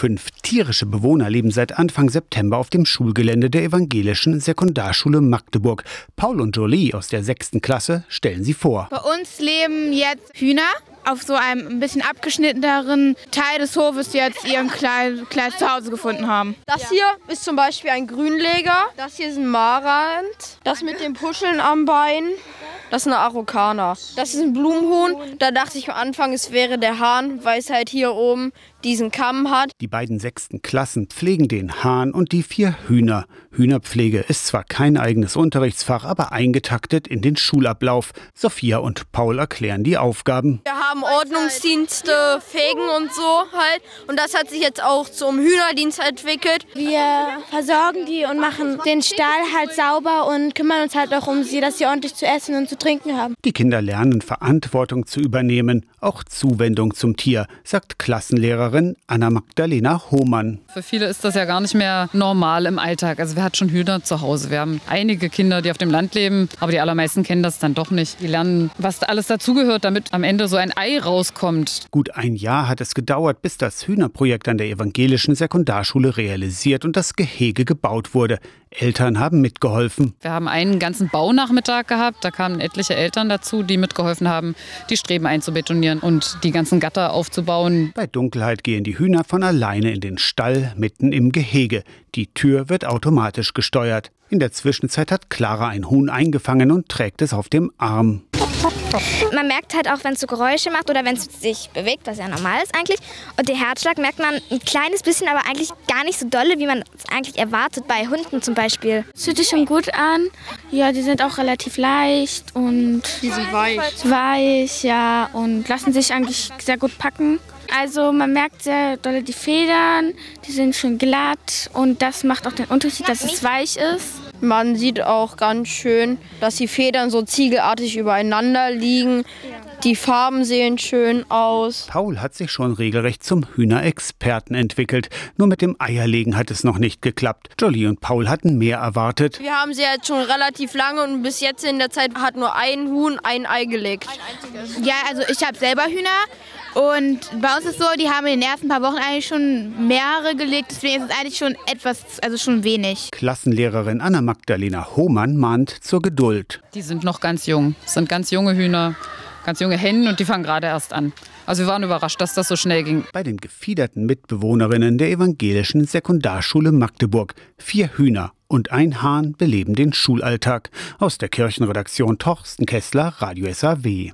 Fünf tierische Bewohner leben seit Anfang September auf dem Schulgelände der evangelischen Sekundarschule Magdeburg. Paul und Jolie aus der sechsten Klasse stellen sie vor. Bei uns leben jetzt Hühner auf so einem ein bisschen abgeschnitteneren Teil des Hofes, die jetzt ihren kleinen, kleines Zuhause gefunden haben. Das hier ist zum Beispiel ein Grünleger. Das hier ist ein Marant. Das mit den Puscheln am Bein. Das ist eine Araukaner. Das ist ein Blumenhuhn. Da dachte ich am Anfang, es wäre der Hahn, weil es halt hier oben diesen Kamm hat. Die beiden sechsten Klassen pflegen den Hahn und die vier Hühner. Hühnerpflege ist zwar kein eigenes Unterrichtsfach, aber eingetaktet in den Schulablauf. Sophia und Paul erklären die Aufgaben. Wir haben Ordnungsdienste, Fegen und so halt. Und das hat sich jetzt auch zum Hühnerdienst entwickelt. Wir versorgen die und machen den Stall halt sauber und kümmern uns halt auch um sie, dass sie ordentlich zu essen und zu trinken haben. Die Kinder lernen Verantwortung zu übernehmen, auch Zuwendung zum Tier, sagt Klassenlehrerin Anna Magdalena Hohmann. Für viele ist das ja gar nicht mehr normal im Alltag. Also wer hat schon Hühner zu Hause? Wir haben einige Kinder, die auf dem Land leben, aber die allermeisten kennen das dann doch nicht. Die lernen, was alles dazugehört, damit am Ende so ein Ei rauskommt. Gut ein Jahr hat es gedauert, bis das Hühnerprojekt an der evangelischen Sekundarschule realisiert und das Gehege gebaut wurde. Eltern haben mitgeholfen. Wir haben einen ganzen Baunachmittag gehabt. Da kamen etliche Eltern dazu, die mitgeholfen haben, die Streben einzubetonieren und die ganzen Gatter aufzubauen. Bei Dunkelheit gehen die Hühner von alleine in den Stall mitten im Gehege. Die Tür wird automatisch gesteuert. In der Zwischenzeit hat Clara ein Huhn eingefangen und trägt es auf dem Arm. Man merkt halt auch, wenn es so Geräusche macht oder wenn es sich bewegt, was ja normal ist eigentlich. Und den Herzschlag merkt man ein kleines bisschen, aber eigentlich gar nicht so dolle, wie man es eigentlich erwartet bei Hunden zum Beispiel. Es fühlt sich schon gut an. Ja, die sind auch relativ leicht und die sind weich. Weich, ja, und lassen sich eigentlich sehr gut packen. Also man merkt sehr doll die Federn, die sind schon glatt und das macht auch den Unterschied, dass es weich ist. Man sieht auch ganz schön, dass die Federn so ziegelartig übereinander liegen. Die Farben sehen schön aus. Paul hat sich schon regelrecht zum Hühnerexperten entwickelt. Nur mit dem Eierlegen hat es noch nicht geklappt. Jolie und Paul hatten mehr erwartet. Wir haben sie jetzt schon relativ lange und bis jetzt in der Zeit hat nur ein Huhn ein Ei gelegt. Ja, also ich habe selber Hühner und bei uns ist so, die haben in den ersten paar Wochen eigentlich schon mehrere gelegt, deswegen ist es eigentlich schon etwas, also schon wenig. Klassenlehrerin Anna Magdalena Hohmann mahnt zur Geduld. Die sind noch ganz jung. Es sind ganz junge Hühner, ganz junge Hennen und die fangen gerade erst an. Also wir waren überrascht, dass das so schnell ging. Bei den gefiederten Mitbewohnerinnen der evangelischen Sekundarschule Magdeburg vier Hühner und ein Hahn beleben den Schulalltag. Aus der Kirchenredaktion Torsten Kessler, Radio SAW.